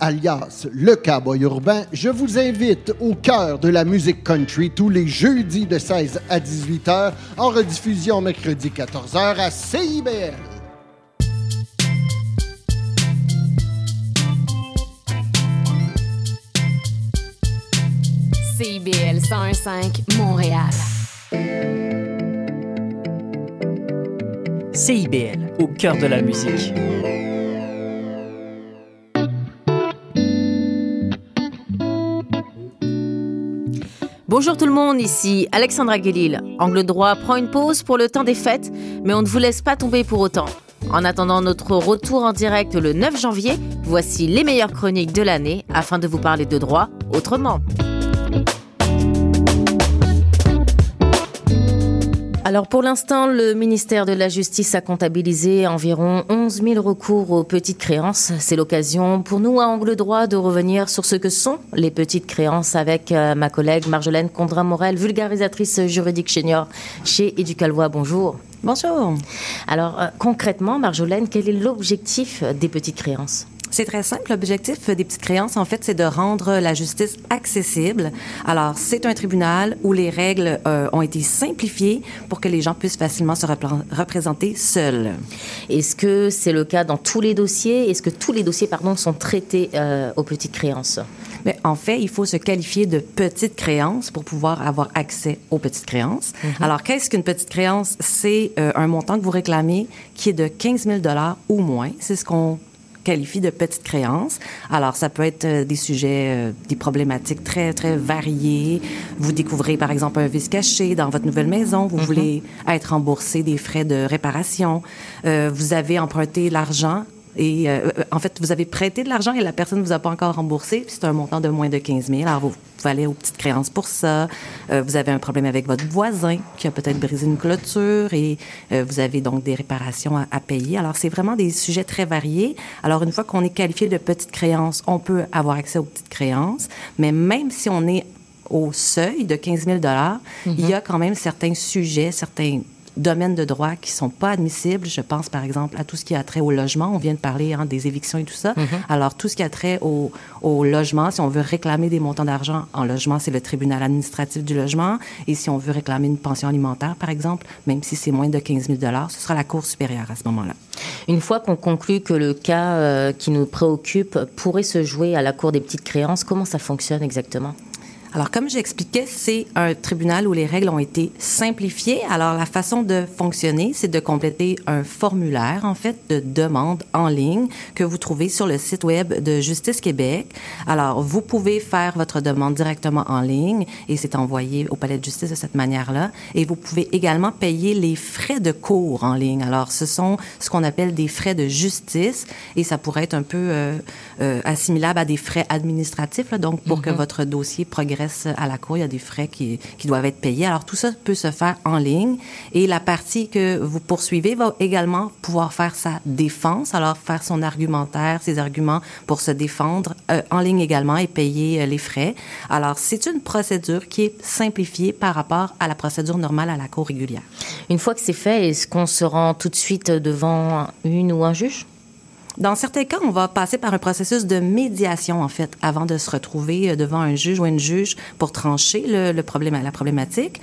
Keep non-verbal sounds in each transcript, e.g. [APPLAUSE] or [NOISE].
alias le cowboy urbain, je vous invite au cœur de la musique country tous les jeudis de 16 à 18 h en rediffusion mercredi 14 h à CIBL. CIBL 101.5 Montréal. CIBL, au cœur de la musique. Bonjour tout le monde, ici Alexandra Guélil. Angle droit prend une pause pour le temps des fêtes, mais on ne vous laisse pas tomber pour autant. En attendant notre retour en direct le 9 janvier, voici les meilleures chroniques de l'année afin de vous parler de droit autrement. Alors pour l'instant, le ministère de la Justice a comptabilisé environ 11 000 recours aux petites créances. C'est l'occasion pour nous à Angle Droit de revenir sur ce que sont les petites créances avec euh, ma collègue Marjolaine Condra-Morel, vulgarisatrice juridique senior chez Éducalvoix. Bonjour. Bonjour. Alors euh, concrètement, Marjolaine, quel est l'objectif des petites créances? C'est très simple. L'objectif des petites créances, en fait, c'est de rendre la justice accessible. Alors, c'est un tribunal où les règles euh, ont été simplifiées pour que les gens puissent facilement se représenter seuls. Est-ce que c'est le cas dans tous les dossiers? Est-ce que tous les dossiers, pardon, sont traités euh, aux petites créances? Mais en fait, il faut se qualifier de petite créance pour pouvoir avoir accès aux petites créances. Mm-hmm. Alors, qu'est-ce qu'une petite créance? C'est euh, un montant que vous réclamez qui est de 15 000 ou moins. C'est ce qu'on qualifie de petite créance. Alors, ça peut être euh, des sujets, euh, des problématiques très, très variées. Vous découvrez, par exemple, un vice caché dans votre nouvelle maison. Vous mm-hmm. voulez être remboursé des frais de réparation. Euh, vous avez emprunté l'argent et euh, en fait, vous avez prêté de l'argent et la personne ne vous a pas encore remboursé, c'est un montant de moins de 15 000. Alors, vous, vous allez aux petites créances pour ça. Euh, vous avez un problème avec votre voisin qui a peut-être brisé une clôture et euh, vous avez donc des réparations à, à payer. Alors, c'est vraiment des sujets très variés. Alors, une fois qu'on est qualifié de petite créance, on peut avoir accès aux petites créances, mais même si on est au seuil de 15 000 il y a quand même certains sujets, certains domaines de droit qui sont pas admissibles. Je pense, par exemple, à tout ce qui a trait au logement. On vient de parler hein, des évictions et tout ça. Mm-hmm. Alors, tout ce qui a trait au, au, logement, si on veut réclamer des montants d'argent en logement, c'est le tribunal administratif du logement. Et si on veut réclamer une pension alimentaire, par exemple, même si c'est moins de 15 000 ce sera la Cour supérieure à ce moment-là. Une fois qu'on conclut que le cas euh, qui nous préoccupe pourrait se jouer à la Cour des petites créances, comment ça fonctionne exactement? Alors, comme j'expliquais, c'est un tribunal où les règles ont été simplifiées. Alors, la façon de fonctionner, c'est de compléter un formulaire, en fait, de demande en ligne que vous trouvez sur le site web de Justice Québec. Alors, vous pouvez faire votre demande directement en ligne et c'est envoyé au palais de justice de cette manière-là. Et vous pouvez également payer les frais de cours en ligne. Alors, ce sont ce qu'on appelle des frais de justice et ça pourrait être un peu euh, euh, assimilable à des frais administratifs, là, donc pour que mm-hmm. votre dossier progresse à la cour, il y a des frais qui, doivent être payés. Alors, tout ça peut se faire en ligne. Et la partie que vous poursuivez va également pouvoir faire sa défense, alors faire son argumentaire, ses arguments pour se défendre euh, en ligne également et payer euh, les frais. Alors, c'est une procédure qui est simplifiée par rapport à la procédure normale à la cour régulière. Une fois que c'est fait, est-ce qu'on se rend tout de suite devant une ou un juge? Dans certains cas, on va passer par un processus de médiation, en fait, avant de se retrouver euh, devant un juge ou une juge pour trancher le, problème, la problématique.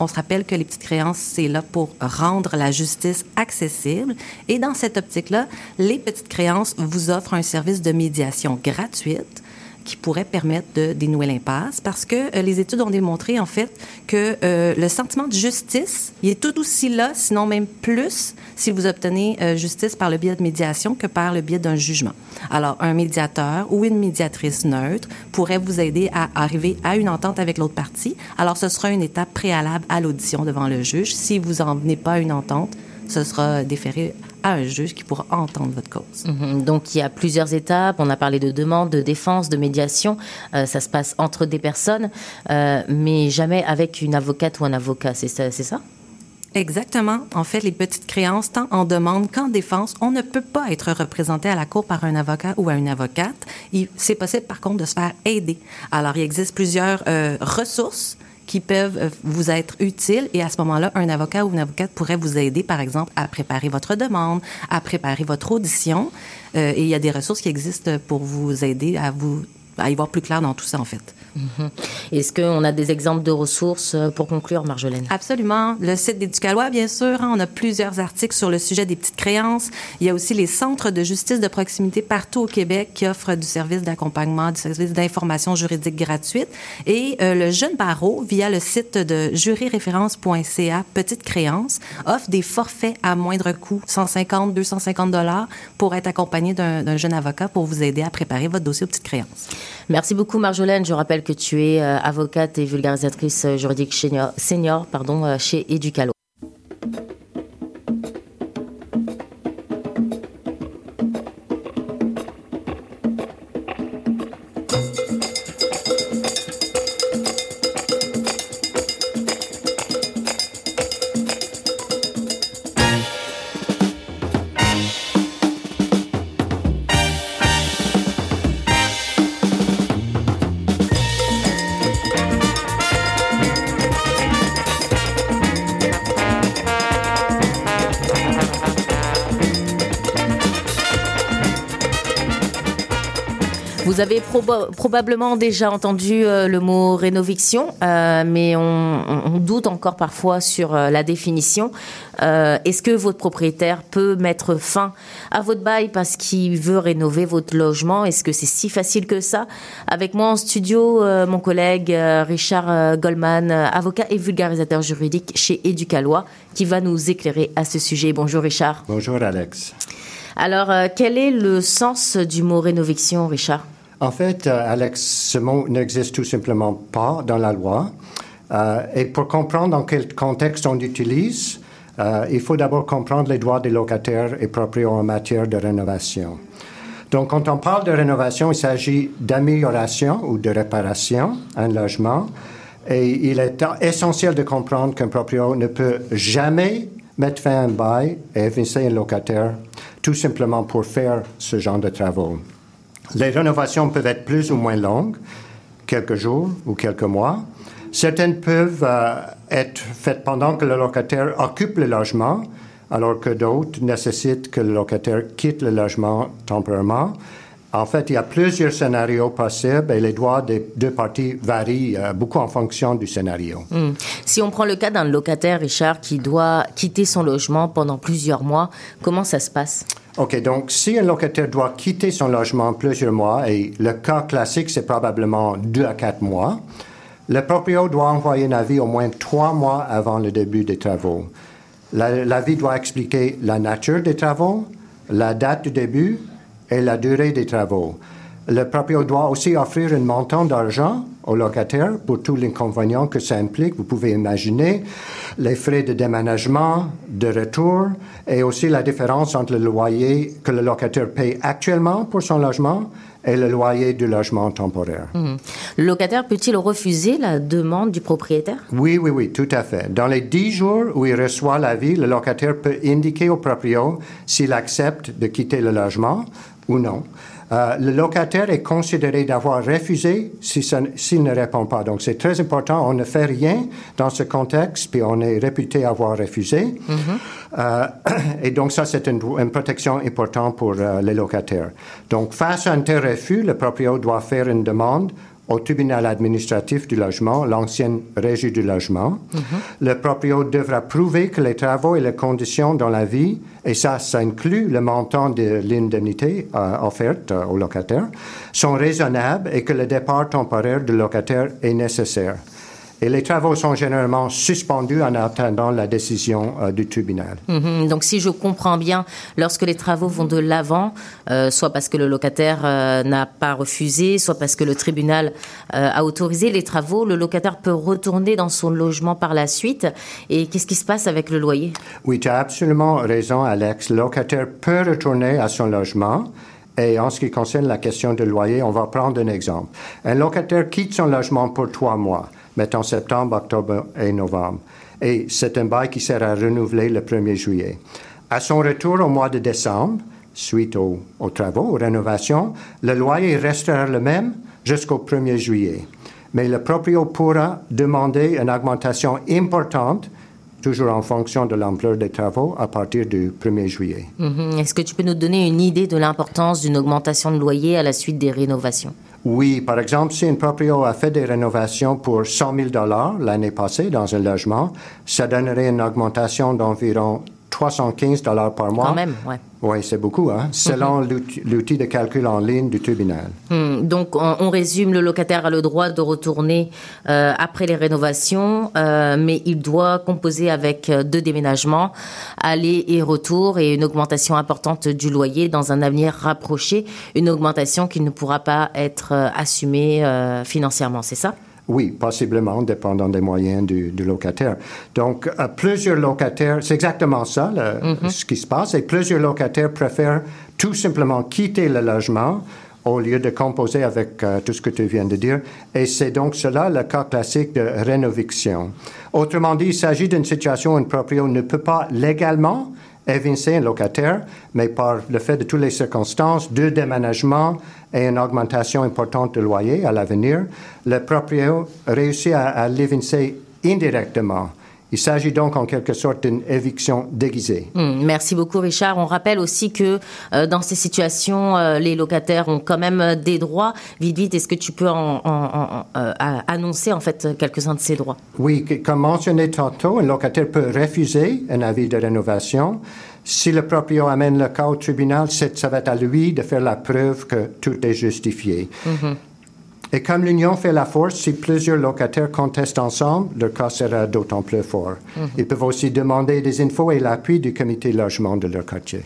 On se rappelle que les petites créances, c'est là pour rendre la justice accessible. Et dans cette optique-là, les petites créances vous offrent un service de médiation gratuite qui pourrait permettre de dénouer l'impasse parce que euh, les études ont démontré en fait que euh, le sentiment de justice, il est tout aussi là, sinon même plus, si vous obtenez euh, justice par le biais de médiation que par le biais d'un jugement. Alors, un médiateur ou une médiatrice neutre pourrait vous aider à arriver à une entente avec l'autre partie. Alors, ce sera une étape préalable à l'audition devant le juge. Si vous en venez pas à une entente, ce sera déféré à un juge qui pourra entendre votre cause. Mhm. Donc il y a plusieurs étapes. On a parlé de demande, de défense, de médiation. Euh, ça se passe entre des personnes, euh, mais jamais avec une avocate ou un avocat. C'est ça, ça? Exactement. En fait, les petites créances, tant en demande qu'en défense, on ne peut pas être représenté à la cour par un avocat ou à une avocate. C'est possible, par contre, de se faire aider. Alors, il existe plusieurs euh, ressources qui peuvent euh, vous être utiles et à ce moment-là, un avocat ou une avocate pourrait vous aider, par exemple, à préparer votre demande, à préparer votre audition. Euh, et il y a des ressources qui existent pour vous aider à vous à y voir plus clair dans tout ça, en fait. Mhm. Est-ce qu'on a des exemples de ressources euh, pour conclure, Marjolaine? Absolument. Le site d'Éducalois, bien sûr. Hein, on a plusieurs articles sur le sujet des petites créances. Il y a aussi les centres de justice de proximité partout au Québec qui offrent du service d'accompagnement, du service d'information juridique gratuite. Et euh, le Jeune Barreau, via le site de juryréférence.ca, Petite créance, offre des forfaits à moindre coût, 150, 250 dollars, pour être accompagné d'un jeune avocat pour vous aider à préparer votre dossier aux petites créances. Merci beaucoup, Marjolaine. Je rappelle que tu es euh, avocate et vulgarisatrice euh, juridique senior, senior pardon, euh, chez Educalo. Vous avez probablement déjà entendu euh, le mot rénoviction, euh, mais on, on, doute encore parfois sur euh, la définition. Est-ce que votre propriétaire peut mettre fin à votre bail parce qu'il veut rénover votre logement? Est-ce que c'est si facile que ça? Avec moi en studio, mon collègue Richard Goldman, avocat et vulgarisateur juridique chez Éducalois, qui va nous éclairer à ce sujet. Bonjour Richard. Bonjour Alex. Alors, quel est le sens du mot rénoviction, Richard? En fait, euh, Alex, ce mot n'existe tout simplement pas dans la loi. Euh, et pour comprendre dans quel contexte on l'utilise, euh, il faut d'abord comprendre les droits des locataires et propriétaires en matière de rénovation. Donc, quand on parle de rénovation, il s'agit d'amélioration ou de réparation un logement. Et il est essentiel de comprendre qu'un propriétaire ne peut jamais mettre fin à un bail et évincer un locataire tout simplement pour faire ce genre de travaux. Les rénovations peuvent être plus ou moins longues, quelques jours ou quelques mois. Certaines peuvent euh, être faites pendant que le locataire occupe le logement, alors que d'autres nécessitent que le locataire quitte le logement temporairement. En fait, il y a plusieurs scénarios possibles et les droits des deux parties varient euh, beaucoup en fonction du scénario. Hmm. Si on prend le cas d'un locataire, Richard, qui doit quitter son logement pendant plusieurs mois, comment ça se passe? OK, donc si un locataire doit quitter son logement plusieurs mois, et le cas classique, c'est probablement deux à quatre mois, le propriétaire doit envoyer un avis au moins trois mois avant le début des travaux. L'avis doit expliquer la nature des travaux, la date du début et la durée des travaux. Le propriétaire doit aussi offrir un montant d'argent au locataire pour tous les inconvénients que ça implique. Vous pouvez imaginer les frais de déménagement, de retour et aussi la différence entre le loyer que le locataire paye actuellement pour son logement et le loyer du logement temporaire. Mhm. Le locataire peut-il refuser la demande du propriétaire? Oui, oui, oui, tout à fait. Dans les dix jours où il reçoit l'avis, le locataire peut indiquer au propriétaire s'il accepte de quitter le logement ou non. Euh, le locataire est considéré d'avoir refusé s'il ne répond pas. Donc, c'est très important. On ne fait rien dans ce contexte, puis on est réputé avoir refusé. Mm-hmm. Euh, [CLEARS THROAT] et donc, ça, c'est une, une, protection importante pour euh, les locataires. Donc, face à un tel refus, le propriétaire doit faire une demande au tribunal administratif du logement, l'ancienne régie du logement. Mhm. Le propriétaire devra prouver que les travaux et les conditions dans la vie, et ça, ça inclut le montant de l'indemnité euh, offerte euh, au locataire, sont raisonnables et que le départ temporaire du locataire est nécessaire et les travaux sont généralement suspendus en attendant la décision euh, du tribunal. Mhm. donc, si je comprends bien, lorsque les travaux vont de l'avant, euh, soit parce que le locataire euh, n'a pas refusé, soit parce que le tribunal a autorisé les travaux, le locataire peut retourner dans son logement par la suite. Et qu'est-ce qui se passe avec le loyer? Oui, tu as absolument raison, Alex. Le locataire peut retourner à son logement. Et en ce qui concerne la question du loyer, on va prendre un exemple. Un locataire quitte son logement pour trois mois mettons septembre, octobre et novembre. Et c'est un bail qui sera renouvelé le 1er juillet. À son retour au mois de décembre, suite aux, travaux, aux rénovations, le loyer restera le même jusqu'au 1er juillet. mais le proprio pourra demander une augmentation importante, toujours en fonction de l'ampleur des travaux, à partir du 1er juillet. Mhm. Est-ce que tu peux nous donner une idée de l'importance d'une augmentation de loyer à la suite des rénovations? Oui, par exemple, si un proprio a fait des rénovations pour 100 000 l'année passée dans un logement, ça donnerait une augmentation d'environ 315 dollars par mois. Quand même, ouais. Oui, c'est beaucoup, hein, selon l'outil- l'outil de calcul en ligne du tribunal. Hmm, Donc, on, on résume, le locataire a le droit de retourner euh, après les rénovations, euh, mais il doit composer avec euh, deux déménagements, aller et retour, et une augmentation importante du loyer dans un avenir rapproché, une augmentation qui ne pourra pas être assumée euh, financièrement, c'est ça? Oui, possiblement, dépendant des moyens du, du locataire. Donc, euh, plusieurs locataires, c'est exactement ça le- ce qui se passe, et plusieurs locataires préfèrent tout simplement quitter le logement au lieu de composer avec euh, tout ce que tu viens de dire. Et c'est donc cela le cas classique de rénoviction. Autrement dit, il s'agit d'une situation où un proprio ne peut pas légalement évincer un locataire, mais par le fait de toutes les circonstances, deux déménagements et une augmentation importante de loyer à l'avenir, le proprio réussit à l'évincer indirectement. Il s'agit donc en quelque sorte d'une éviction déguisée. Hmm, Merci beaucoup, Richard. On rappelle aussi que euh, dans ces situations, euh, les locataires ont quand même euh, des droits. Vite, vite, est-ce que tu peux en, en- en- euh, à- annoncer en fait quelques-uns de ces droits? Oui, comme mentionné tantôt, un locataire peut refuser un avis de rénovation. Si le proprio amène le cas au tribunal, ça va être à lui de faire la preuve que tout est justifié. Et comme l'union fait la force, si plusieurs locataires contestent ensemble, le cas sera d'autant plus fort. Ils peuvent aussi demander des infos et l'appui du comité logement de leur quartier.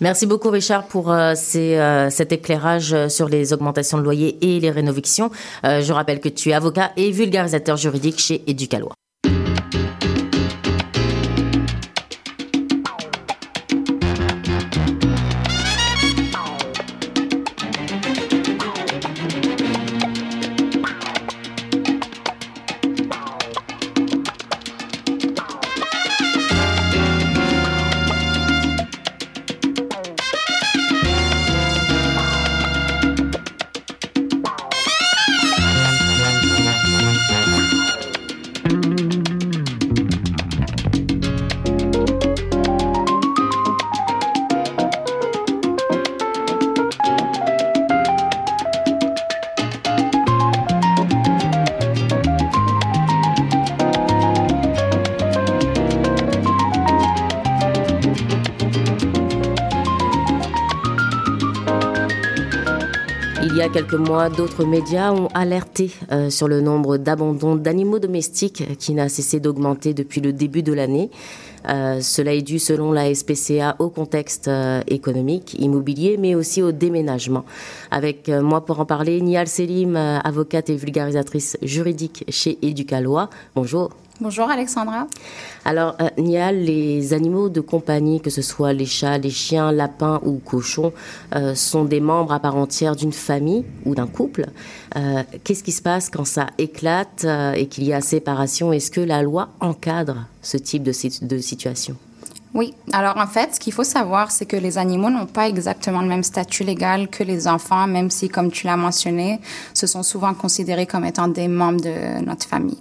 Merci beaucoup, Richard, pour euh, ces, euh, cet éclairage euh, sur les augmentations de loyer et les rénovations. Euh, je rappelle que tu es avocat et vulgarisateur juridique chez Éducalois. Quelques mois, d'autres médias ont alerté euh, sur le nombre d'abandons d'animaux domestiques qui n'a cessé d'augmenter depuis le début de l'année. Euh, cela est dû, selon la SPCA, au contexte euh, économique, immobilier, mais aussi au déménagement. Avec moi pour en parler, Nial Selim, avocate et vulgarisatrice juridique chez Éducalois. Bonjour. Bonjour Alexandra. Alors, euh, Nial, les animaux de compagnie, que ce soit les chats, les chiens, lapins ou cochons, euh, sont des membres à part entière d'une famille ou d'un couple. Euh, Qu'est-ce qui se passe quand ça éclate euh, et qu'il y a séparation? Est-ce que la loi encadre ce type de situation? Oui, alors en fait, ce qu'il faut savoir, c'est que les animaux n'ont pas exactement le même statut légal que les enfants, même si, comme tu l'as mentionné, ce sont souvent considérés comme étant des membres de notre famille.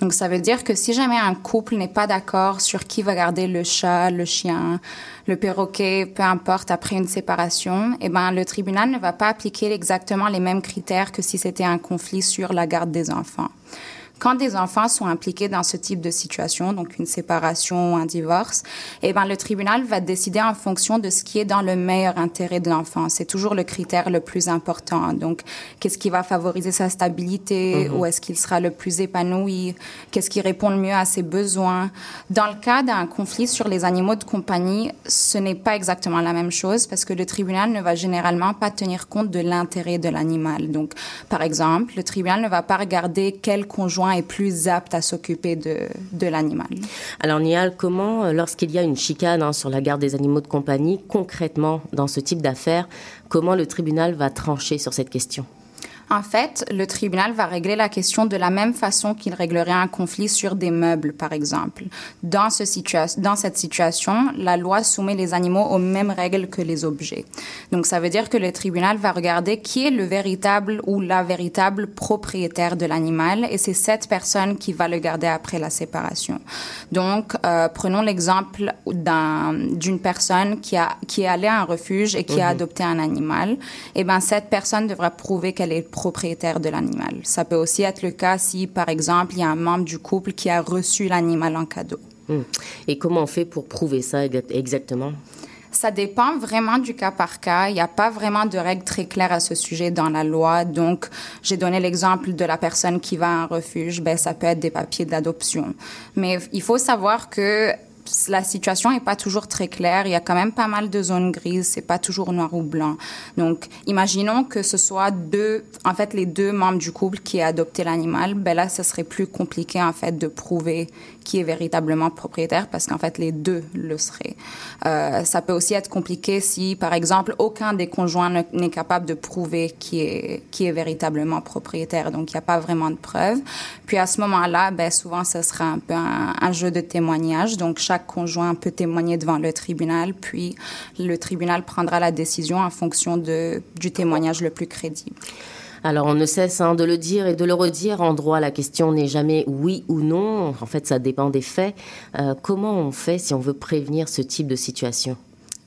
Donc ça veut dire que si jamais un couple n'est pas d'accord sur qui va garder le chat, le chien, le perroquet, peu importe, après une séparation, eh ben, le tribunal ne va pas appliquer exactement les mêmes critères que si c'était un conflit sur la garde des enfants. Quand des enfants sont impliqués dans ce type de situation, donc une séparation ou un divorce, eh ben, le tribunal va décider en fonction de ce qui est dans le meilleur intérêt de l'enfant. C'est toujours le critère le plus important. Donc, qu'est-ce qui va favoriser sa stabilité? Où est-ce qu'il sera le plus épanoui? Qu'est-ce qui répond le mieux à ses besoins? Dans le cas d'un conflit sur les animaux de compagnie, ce n'est pas exactement la même chose parce que le tribunal ne va généralement pas tenir compte de l'intérêt de l'animal. Donc, par exemple, le tribunal ne va pas regarder quel conjoint est plus apte à s'occuper de, l'animal. Alors, Nial, comment, euh, lorsqu'il y a une chicane hein, sur la garde des animaux de compagnie, concrètement, dans ce type d'affaires, comment le tribunal va trancher sur cette question? En fait, le tribunal va régler la question de la même façon qu'il réglerait un conflit sur des meubles, par exemple. Dans, ce dans cette situation, la loi soumet les animaux aux mêmes règles que les objets. Donc, ça veut dire que le tribunal va regarder qui est le véritable ou la véritable propriétaire de l'animal et c'est cette personne qui va le garder après la séparation. Donc, euh, prenons l'exemple d'une personne qui, a, qui est allée à un refuge et qui a mhm. adopté un animal. Eh ben, cette personne devra prouver qu'elle est propriétaire de l'animal. Ça peut aussi être le cas si, par exemple, il y a un membre du couple qui a reçu l'animal en cadeau. Hmm. Et comment on fait pour prouver ça exactement? Ça dépend vraiment du cas par cas. Il n'y a pas vraiment de règles très claires à ce sujet dans la loi. Donc, j'ai donné l'exemple de la personne qui va à un refuge. Ben, ça peut être des papiers d'adoption. Mais il faut savoir que la situation n'est pas toujours très claire. Il y a quand même pas mal de zones grises. C'est pas toujours noir ou blanc. Donc, imaginons que ce soit deux, en fait, les deux membres du couple qui aient adopté l'animal. Ben là, ce serait plus compliqué, en fait, de prouver qui est véritablement propriétaire parce qu'en fait, les deux le seraient. Euh, ça peut aussi être compliqué si, par exemple, aucun des conjoints n'est capable de prouver qui est, qui est véritablement propriétaire. Donc, il n'y a pas vraiment de preuves. Puis, à ce moment-là, ben, souvent, ce sera un peu un, jeu de témoignage. Donc, chaque conjoint peut témoigner devant le tribunal, puis le tribunal prendra la décision en fonction de, du témoignage le plus crédible. Alors on ne cesse hein, de le dire et de le redire. En droit, la question n'est jamais oui ou non. En fait, ça dépend des faits. Euh, comment on fait si on veut prévenir ce type de situation?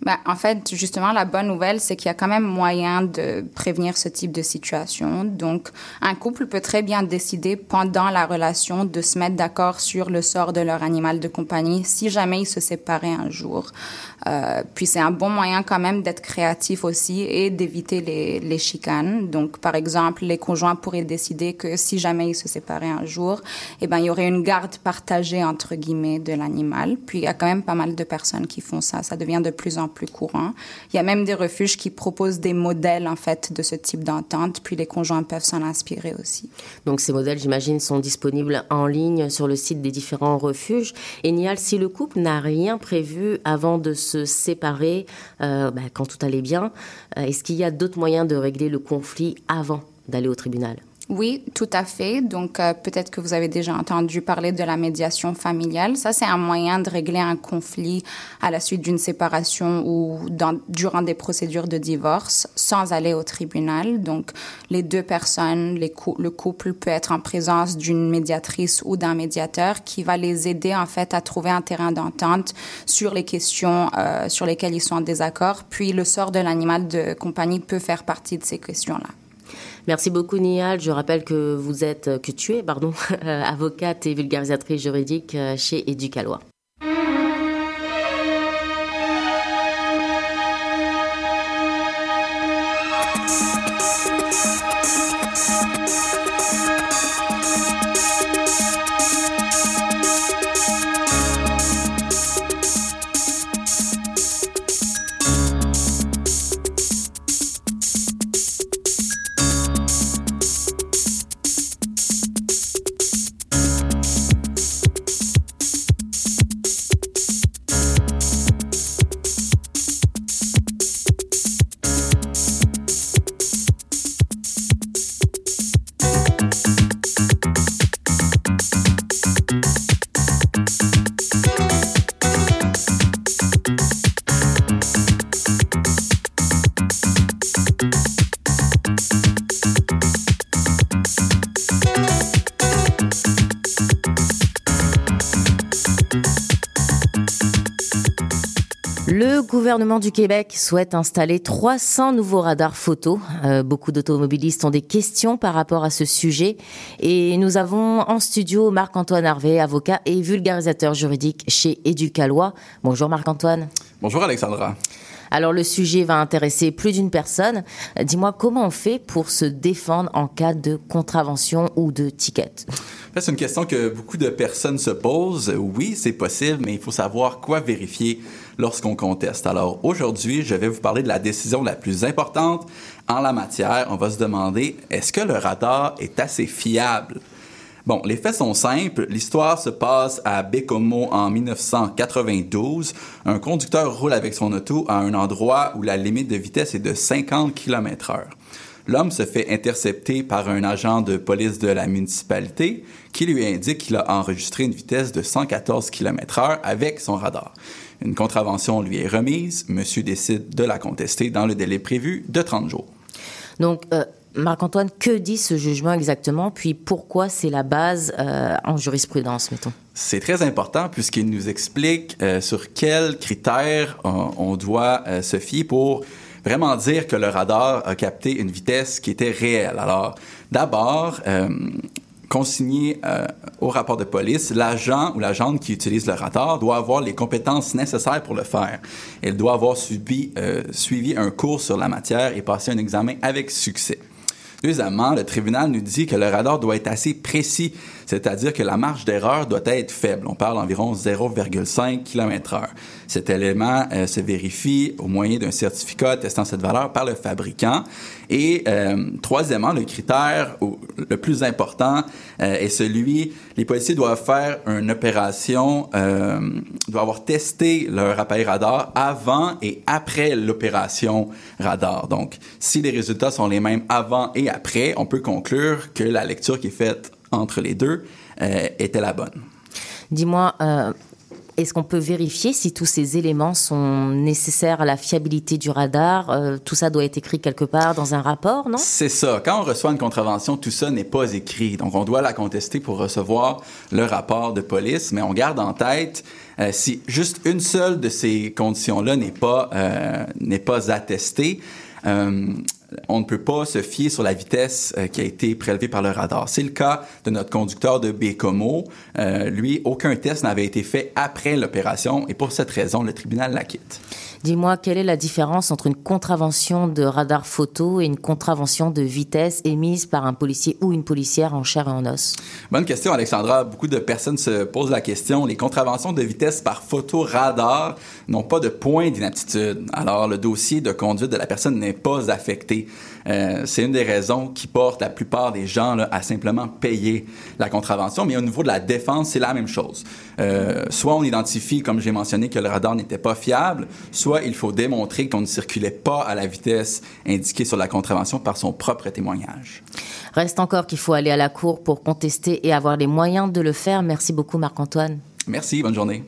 Ben, en fait, justement, la bonne nouvelle, c'est qu'il y a quand même moyen de prévenir ce type de situation. Donc, un couple peut très bien décider pendant la relation de se mettre d'accord sur le sort de leur animal de compagnie si jamais ils se séparaient un jour. Euh, puis c'est un bon moyen quand même d'être créatif aussi et d'éviter les, les chicanes. Donc, par exemple, les conjoints pourraient décider que si jamais ils se séparaient un jour, eh ben, il y aurait une garde partagée, entre guillemets, de l'animal. Puis il y a quand même pas mal de personnes qui font ça. Ça devient de plus en plus courant. Il y a même des refuges qui proposent des modèles, en fait, de ce type d'entente. Puis les conjoints peuvent s'en inspirer aussi. Donc, ces modèles, j'imagine, sont disponibles en ligne sur le site des différents refuges. Et Nial, si le couple n'a rien prévu avant de se séparer euh, bah, quand tout allait bien. Euh, est-ce qu'il y a d'autres moyens de régler le conflit avant d'aller au tribunal? Oui, tout à fait. Donc, euh, peut-être que vous avez déjà entendu parler de la médiation familiale. Ça, c'est un moyen de régler un conflit à la suite d'une séparation ou dans, durant des procédures de divorce sans aller au tribunal. Donc, les deux personnes, le couple peut être en présence d'une médiatrice ou d'un médiateur qui va les aider, en fait, à trouver un terrain d'entente sur les questions euh, sur lesquelles ils sont en désaccord. Puis, le sort de l'animal de compagnie peut faire partie de ces questions-là. Merci beaucoup, Nial. Je rappelle que vous êtes, que tu es, pardon, [LAUGHS] avocate et vulgarisatrice juridique euh, chez Éducalois. Gouvernement du Québec souhaite installer 300 nouveaux radars photo. Euh, beaucoup d'automobilistes ont des questions par rapport à ce sujet. Et nous avons en studio Marc-Antoine Harvey, avocat et vulgarisateur juridique chez Éducalois. Bonjour Marc-Antoine. Bonjour Alexandra. Alors le sujet va intéresser plus d'une personne. Dis-moi comment on fait pour se défendre en cas de contravention ou de ticket? C'est une question que beaucoup de personnes se posent. Oui, c'est possible, mais il faut savoir quoi vérifier lorsqu'on conteste. Alors aujourd'hui, je vais vous parler de la décision la plus importante en la matière. On va se demander, est-ce que le radar est assez fiable? Bon, les faits sont simples. L'histoire se passe à Bécomo en 1992. Un conducteur roule avec son auto à un endroit où la limite de vitesse est de 50 km/h. L'homme se fait intercepter par un agent de police de la municipalité qui lui indique qu'il a enregistré une vitesse de 114 km/h avec son radar. Une contravention lui est remise. Monsieur décide de la contester dans le délai prévu de 30 jours. Donc, euh, Marc-Antoine, que dit ce jugement exactement, puis pourquoi c'est la base euh, en jurisprudence, mettons? C'est très important puisqu'il nous explique euh, sur quels critères on, on doit se fier pour vraiment dire que le radar a capté une vitesse qui était réelle. Alors, d'abord, euh, consigné euh, au rapport de police, l'agent ou l'agente qui utilise le radar doit avoir les compétences nécessaires pour le faire. Il doit avoir euh, suivi un cours sur la matière et passé un examen avec succès. Deuxièmement, le tribunal nous dit que le radar doit être assez précis, c'est-à-dire que la marge d'erreur doit être faible. On parle d'environ 0,5 km/h. Cet élément euh, se vérifie au moyen d'un certificat attestant cette valeur par le fabricant. Et euh, troisièmement, le critère le plus important euh, est celui, les policiers doivent faire une opération, doivent avoir testé leur appareil radar avant et après l'opération radar. Donc, si les résultats sont les mêmes avant et après, on peut conclure que la lecture qui est faite entre les deux euh, était la bonne. Dis-moi, euh, est-ce qu'on peut vérifier si tous ces éléments sont nécessaires à la fiabilité du radar? Euh, Tout ça doit être écrit quelque part dans un rapport, non? C'est ça. Quand on reçoit une contravention, tout ça n'est pas écrit. Donc, on doit la contester pour recevoir le rapport de police, mais on garde en tête euh, si juste une seule de ces conditions-là n'est pas euh, n'est pas attestée. On ne peut pas se fier sur la vitesse euh, qui a été prélevée par le radar. C'est le cas de notre conducteur de Bécomo. Euh, lui, aucun test n'avait été fait après l'opération et pour cette raison, le tribunal l'acquitte. Dis-moi, quelle est la différence entre une contravention de radar photo et une contravention de vitesse émise par un policier ou une policière en chair et en os? Bonne question, Alexandra. Beaucoup de personnes se posent la question. Les contraventions de vitesse par photo radar n'ont pas de point d'inaptitude. Alors, le dossier de conduite de la personne n'est pas affecté. Euh, c'est une des raisons qui porte la plupart des gens là, à simplement payer la contravention. Mais au niveau de la défense, c'est la même chose. Euh, soit on identifie, comme j'ai mentionné, que le radar n'était pas fiable, soit il faut démontrer qu'on ne circulait pas à la vitesse indiquée sur la contravention par son propre témoignage. Reste encore qu'il faut aller à la cour pour contester et avoir les moyens de le faire. Merci beaucoup, Marc-Antoine. Merci, bonne journée.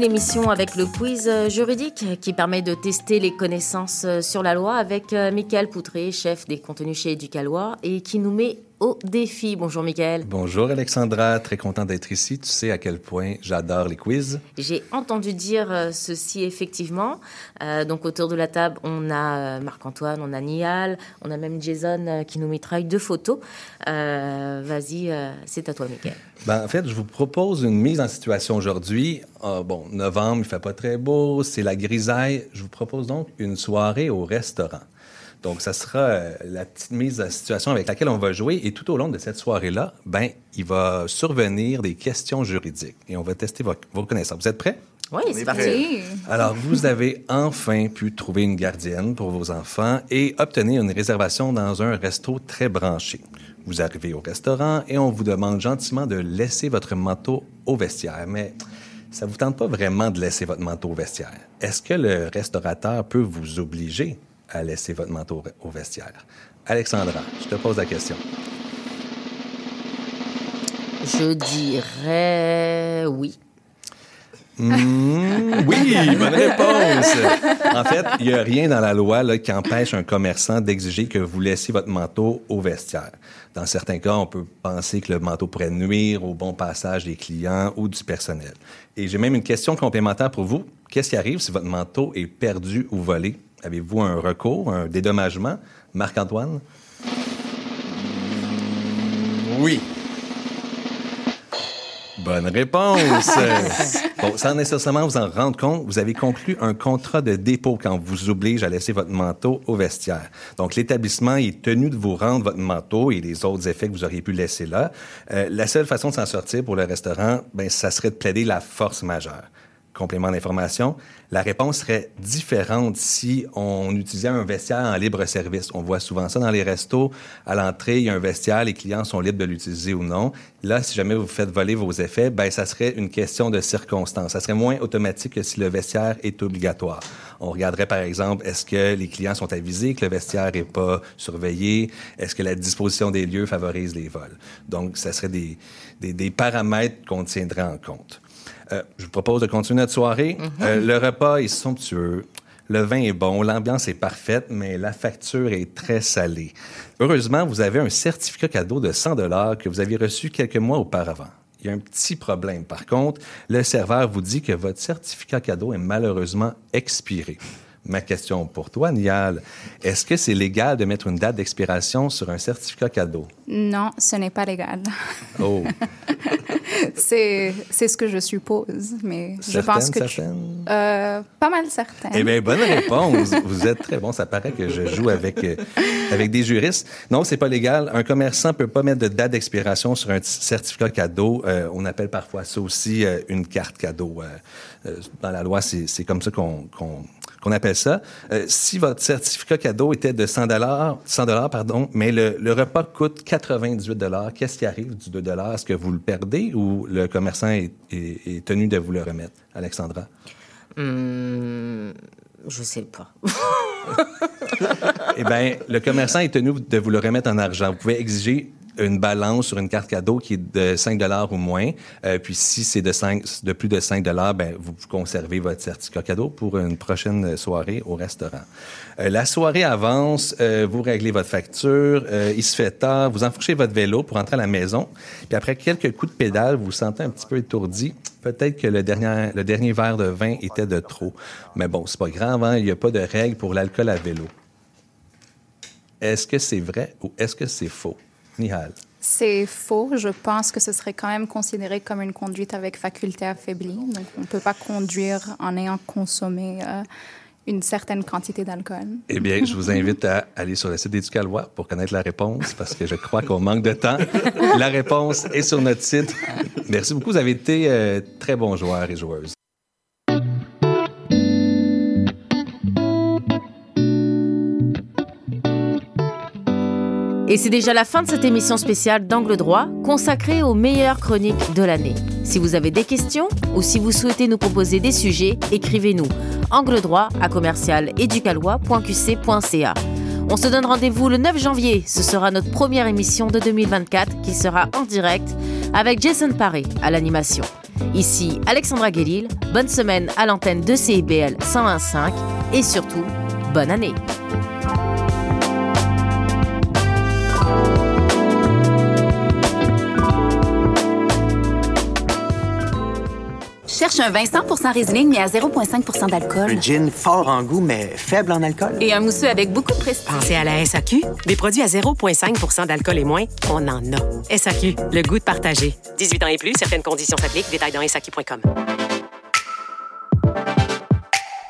L'émission avec le quiz euh, juridique qui permet de tester les connaissances euh, sur la loi avec euh, Michael Poutré, chef des contenus chez Éducalois, et qui nous met au défi. Bonjour Michael. Bonjour Alexandra, très content d'être ici. Tu sais à quel point j'adore les quiz. J'ai entendu dire euh, ceci effectivement. Euh, donc autour de la table, on a euh, Marc-Antoine, on a Nial, on a même Jason qui nous mitraille deux photos. Euh, Vas-y, euh, c'est à toi Michael. Ben, en fait, je vous propose une mise en situation aujourd'hui. Ah, bon, novembre, il fait pas très beau, c'est la grisaille. Je vous propose donc une soirée au restaurant. Donc, ça sera euh, la petite mise en situation avec laquelle on va jouer. Et tout au long de cette soirée-là, ben, il va survenir des questions juridiques. Et on va tester vos, vos connaissances. Vous êtes prêts? Oui, c'est parti. Alors, vous avez enfin pu trouver une gardienne pour vos enfants et obtenir une réservation dans un resto très branché. Vous arrivez au restaurant et on vous demande gentiment de laisser votre manteau au vestiaire. Mais ça vous tente pas vraiment de laisser votre manteau au vestiaire. Est-ce que le restaurateur peut vous obliger? À laisser votre manteau au vestiaire? Alexandra, je te pose la question. Je dirais oui. Mmh, oui, bonne réponse. En fait, il n'y a rien dans la loi là, qui empêche un commerçant d'exiger que vous laissiez votre manteau au vestiaire. Dans certains cas, on peut penser que le manteau pourrait nuire au bon passage des clients ou du personnel. Et j'ai même une question complémentaire pour vous. Qu'est-ce qui arrive si votre manteau est perdu ou volé? Avez-vous un recours, un dédommagement? Marc-Antoine? Oui. Bonne réponse. [LAUGHS] bon, sans nécessairement vous en rendre compte, vous avez conclu un contrat de dépôt quand on vous oblige à laisser votre manteau au vestiaire. Donc, l'établissement est tenu de vous rendre votre manteau et les autres effets que vous auriez pu laisser là. Euh, la seule façon de s'en sortir pour le restaurant, ben, ça serait de plaider la force majeure complément d'information, la réponse serait différente si on utilisait un vestiaire en libre service. On voit souvent ça dans les restos. À l'entrée, il y a un vestiaire, les clients sont libres de l'utiliser ou non. Là, si jamais vous faites voler vos effets, ben ça serait une question de circonstance. Ça serait moins automatique que si le vestiaire est obligatoire. On regarderait par exemple, est-ce que les clients sont avisés que le vestiaire n'est pas surveillé? Est-ce que la disposition des lieux favorise les vols? Donc, ça serait des, des, des paramètres qu'on tiendrait en compte. Euh, je vous propose de continuer notre soirée. Mhm. Euh, le repas est somptueux. Le vin est bon, l'ambiance est parfaite, mais la facture est très salée. Heureusement, vous avez un certificat cadeau de 100 dollars que vous aviez reçu quelques mois auparavant. Il y a un petit problème. Par contre, le serveur vous dit que votre certificat cadeau est malheureusement expiré. Ma question pour toi, Nial, est-ce que c'est légal de mettre une date d'expiration sur un certificat cadeau? Non, ce n'est pas légal. Oh, [LAUGHS] c'est ce que je suppose, mais je pense que tu- certaine? Euh, pas mal certaine. Eh bien, bonne réponse. Vous êtes très bon. Ça paraît que je joue avec, euh, avec des juristes. Non, c'est pas légal. Un commerçant peut pas mettre de date d'expiration sur un certificat cadeau. Euh, on appelle parfois ça aussi une carte cadeau. Dans la loi, c'est comme ça qu'on qu'on qu'on appelle ça. Euh, si votre certificat cadeau était de 100 dollars, 100 dollars pardon, mais le, le repas coûte 98 dollars, qu'est-ce qui arrive du 2 dollars? Est-ce que vous le perdez ou le commerçant est, est- est tenu de vous le remettre, Alexandra? Hum, je sais pas. [LAUGHS] Eh bien, le commerçant est tenu de vous le remettre en argent. Vous pouvez exiger une balance sur une carte cadeau qui est de 5 ou moins. Euh, puis si c'est de, 5 de plus de 5 ben, vous conservez votre certificat cadeau pour une prochaine soirée au restaurant. Euh, la soirée avance, euh, vous réglez votre facture, il se fait tard, vous enfourchez votre vélo pour rentrer à la maison. Puis après quelques coups de pédale, vous vous sentez un petit peu étourdi. Peut-être que le dernier, le dernier verre de vin était de trop. Mais bon, c'est pas grave, hein, il n'y a pas de règle pour l'alcool à vélo. Est-ce que c'est vrai ou est-ce que c'est faux? Nihal. C'est faux. Je pense que ce serait quand même considéré comme une conduite avec faculté affaiblie. Donc, on ne peut pas conduire en ayant consommé euh, une certaine quantité d'alcool. Eh bien, je vous invite à aller sur le site d'Éducalois pour connaître la réponse parce que je crois qu'on manque de temps. La réponse est sur notre site. Merci beaucoup. Vous avez été euh, très bons joueurs et joueuses. Et c'est déjà la fin de cette émission spéciale d'Angle droit consacrée aux meilleures chroniques de l'année. Si vous avez des questions ou si vous souhaitez nous proposer des sujets, écrivez-nous angle droit à commercial. On se donne rendez-vous le 9 janvier. Ce sera notre première émission de 2024 qui sera en direct avec Jason Paré à l'animation. Ici Alexandra Guélil. Bonne semaine à l'antenne de CIBL 101.5 et surtout, bonne année. Cherche un vin 100% Riesling mais à 0,5% d'alcool. Un gin fort en goût, mais faible en alcool. Et un mousseux avec beaucoup de prestige. Pensez à la SAQ. Des produits à 0,5% d'alcool et moins, on en a. SAQ, le goût de partager. 18 ans et plus, certaines conditions s'appliquent. Détails dans SAQ.com.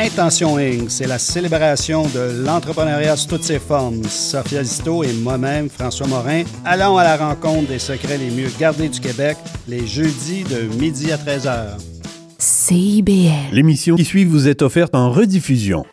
Intention Inc., c'est la célébration de l'entrepreneuriat sous toutes ses formes. Sophia Zito et moi-même, François Morin, allons à la rencontre des secrets les mieux gardés du Québec les jeudis de midi à 13h. CIBL. L'émission qui suit vous est offerte en rediffusion.